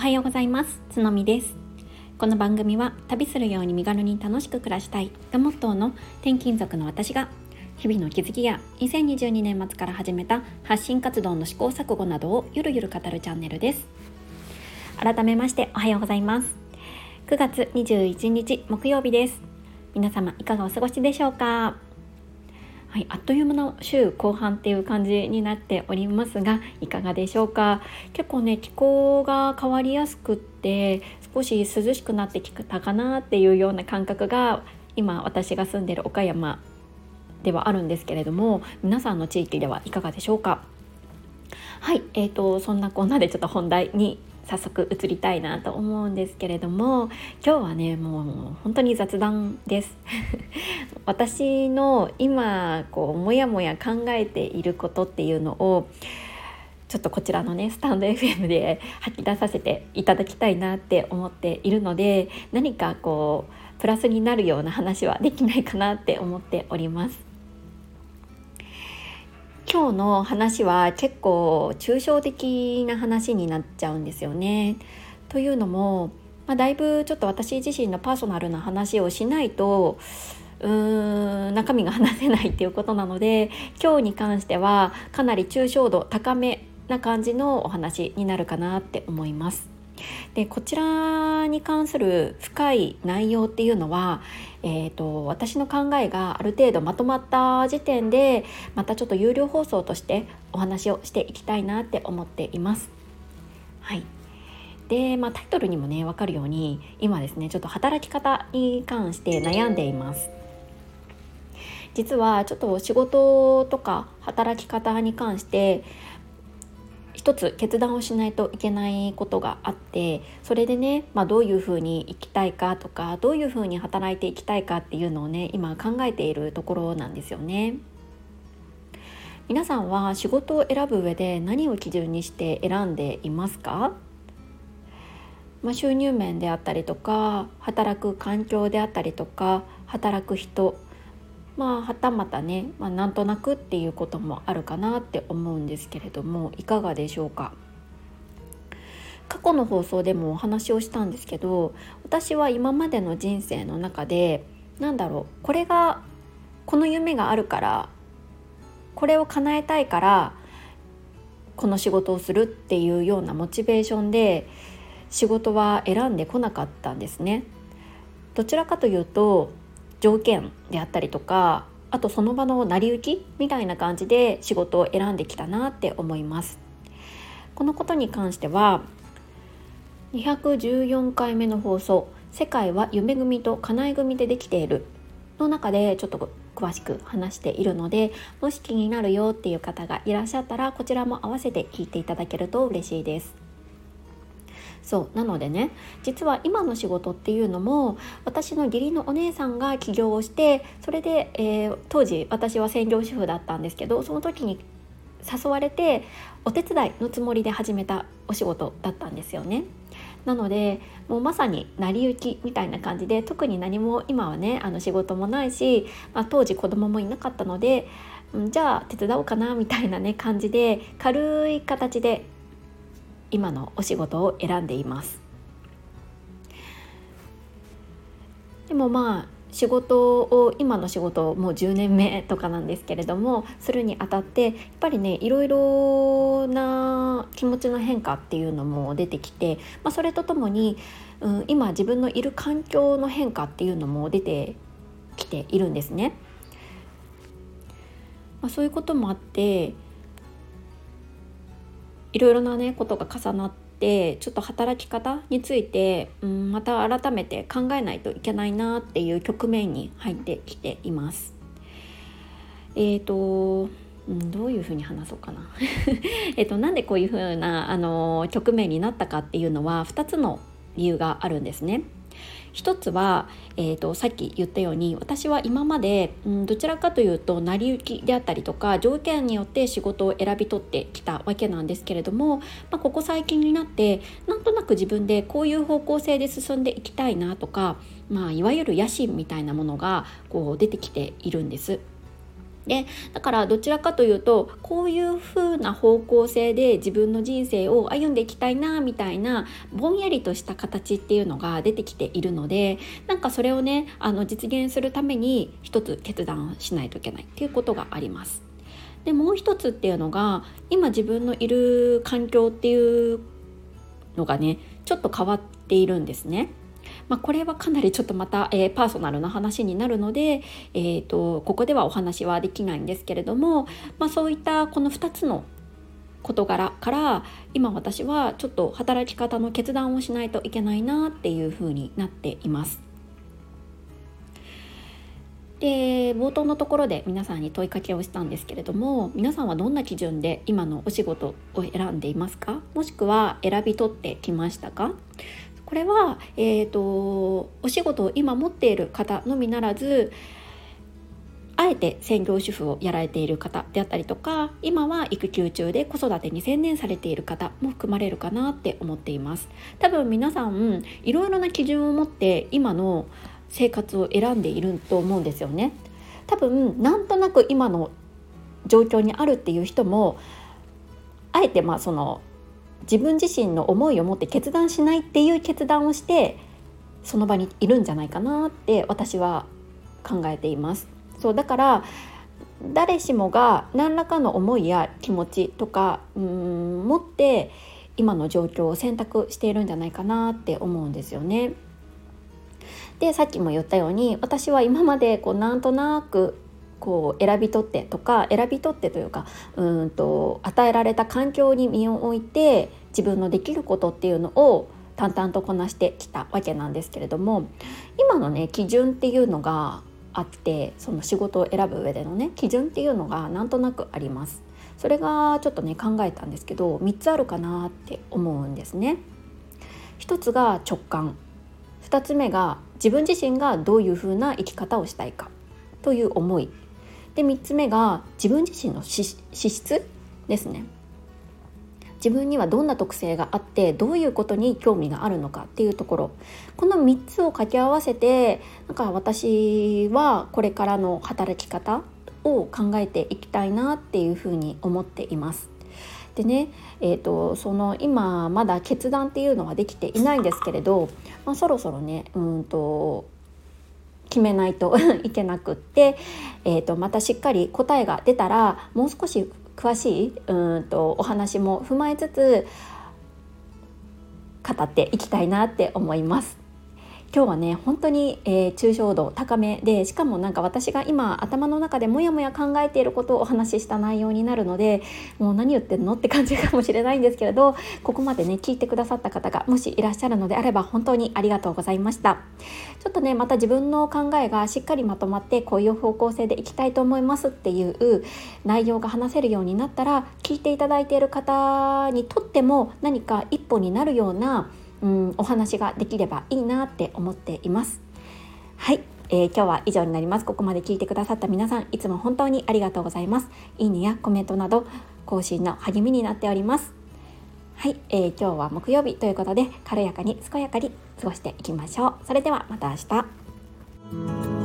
はようございます。つのみです。この番組は旅するように身軽に楽しく暮らしたい。がモットーの転勤族の私が日々の気づきや2022年末から始めた発信活動の試行錯誤などをゆるゆる語るチャンネルです。改めましておはようございます。9月21日木曜日です。皆様いかがお過ごしでしょうか？はい、あっという間の週後半っていう感じになっておりますがいかがでしょうか？結構ね気候が変わりやすくって少し涼しくなってきたかなっていうような感覚が今私が住んでる岡山ではあるんですけれども皆さんの地域ではいかがでしょうか？はい、えーと、そんなこんなでちょっと本題に早速移りたいなと思うんですけれども今日はねもう本当に雑談です 私の今こうモヤモヤ考えていることっていうのをちょっとこちらのねスタンド FM で吐き出させていただきたいなって思っているので何かこうプラスになるような話はできないかなって思っております。今日の話は結構抽象的な話になっちゃうんですよね。というのも、まあ、だいぶちょっと私自身のパーソナルな話をしないとうーん中身が話せないっていうことなので今日に関してはかなり抽象度高めな感じのお話になるかなって思います。でこちらに関する深い内容っていうのは、えーと、私の考えがある程度まとまった時点でまたちょっと有料放送としてお話をしていきたいなって思っています。はいで、まあ、タイトルにもね分かるように今ですねちょっと働き方に関して悩んでいます。実はちょっと仕事とか働き方に関して一つ決断をしないといけないことがあってそれでね、まあ、どういうふうに生きたいかとかどういうふうに働いていきたいかっていうのをね今考えているところなんですよね。皆さんは仕事を選ぶ上で何を基準にして選んでいますか、まあ、収入面であったりとか働く環境であったりとか働く人まあはたまたね、まあ、なんとなくっていうこともあるかなって思うんですけれどもいかがでしょうか？過去の放送でもお話をしたんですけど私は今までの人生の中でなんだろうこれがこの夢があるからこれを叶えたいからこの仕事をするっていうようなモチベーションで仕事は選んでこなかったんですね。どちらかというと条件であったりとかあとその場の成り行きみたいな感じで仕事を選んできたなって思いますこのことに関しては214回目の放送「世界は夢組と叶え組でできている」の中でちょっと詳しく話しているのでもし気になるよっていう方がいらっしゃったらこちらも合わせて聞いていただけると嬉しいです。そうなのでね実は今の仕事っていうのも私の義理のお姉さんが起業をしてそれで、えー、当時私は専業主婦だったんですけどその時に誘われてお手伝いのつもりで始めたお仕事だったんですよね。なのでもうまさに成り行きみたいな感じで特に何も今はねあの仕事もないし、まあ、当時子供もいなかったので、うん、じゃあ手伝おうかなみたいなね感じで軽い形で今のお仕事を選んでいますでもまあ仕事を今の仕事をもう10年目とかなんですけれどもするにあたってやっぱりねいろいろな気持ちの変化っていうのも出てきて、まあ、それとともに、うん、今自分のいる環境の変化っていうのも出てきているんですね。まあ、そういうこともあっていろいろなねことが重なってちょっと働き方について、うん、また改めて考えないといけないなっていう局面に入ってきています。え、ー、とうん、どういうふうに話そうかな えとなんでこういうふうなあの局面になったかっていうのは2つの理由があるんですね。一つは、えーと、さっき言ったように私は今まで、うん、どちらかというと成り行きであったりとか条件によって仕事を選び取ってきたわけなんですけれども、まあ、ここ最近になってなんとなく自分でこういう方向性で進んでいきたいなとか、まあ、いわゆる野心みたいなものがこう出てきているんです。でだからどちらかというとこういう風な方向性で自分の人生を歩んでいきたいなみたいなぼんやりとした形っていうのが出てきているのでなんかそれをねあの実現するために一つ決断しないといけないっていうことがあります。でもう一つっていうのが今自分のいる環境っていうのがねちょっと変わっているんですね。まあ、これはかなりちょっとまた、えー、パーソナルな話になるので、えーと、ここではお話はできないんですけれども、まあ、そういったこの2つの事柄から今私はちょっと働き方の決断をしないといけないなっていうふうになっています。で冒頭のところで皆さんに問いかけをしたんですけれども皆さんはどんな基準で今のお仕事を選んでいますか？もしくは選び取ってきましたか？これは、えーと、お仕事を今持っている方のみならずあえて専業主婦をやられている方であったりとか今は育休中で子育てに専念されている方も含まれるかなって思っています。多分皆さんいろいろな基準を持って今の生活を選んでいると思うんですよね。多分なんとなく今の状況にあるっていう人もあえてまあその自分自身の思いを持って決断しないっていう決断をしてその場にいるんじゃないかなって私は考えています。そうだから誰しもが何らかの思いや気持ちとかうん持って今の状況を選択しているんじゃないかなって思うんですよね。でさっきも言ったように私は今までこうなんとなくこう選び取ってとか選び取ってというかうんと与えられた環境に身を置いて自分のできることっていうのを淡々とこなしてきたわけなんですけれども今のね基準っていうのがあってその仕事を選ぶ上でのね基準っていうのがなんとなくあります。それがちょっとね考えたんですけど3つあるかなって思うんですね。1つが直感2つ目が自分自身がどういうふうな生き方をしたいかという思いで3つ目が自分自身の資質ですね自分にはどんな特性があってどういうことに興味があるのかっていうところこの3つを掛け合わせてなんか私はこれからの働き方を考えていきたいなっていうふうに思っています。でね、えーと、その今まだ決断っていうのはできていないんですけれど、まあ、そろそろねうんと決めないと いけなくって、えーと、またしっかり答えが出たらもう少し詳しいうんとお話も踏まえつつ語っていきたいなって思います。今日はね本当に、えー、抽象度高めでしかもなんか私が今頭の中でモヤモヤ考えていることをお話しした内容になるのでもう何言ってんのって感じかもしれないんですけれどここまでね聞いてくださった方がもしいらっしゃるのであれば本当にありがとうございました。ちょっとねまた自分の考えがしっかりまとまってこういう方向性でいきたいと思いますっていう内容が話せるようになったら聞いていただいている方にとっても何か一歩になるようなうんお話ができればいいなって思っています。はい、えー、今日は以上になります。ここまで聞いてくださった皆さんいつも本当にありがとうございます。いいねやコメントなど更新の励みになっております。はい、えー、今日は木曜日ということで軽やかに健やかに過ごしていきましょう。それではまた明日。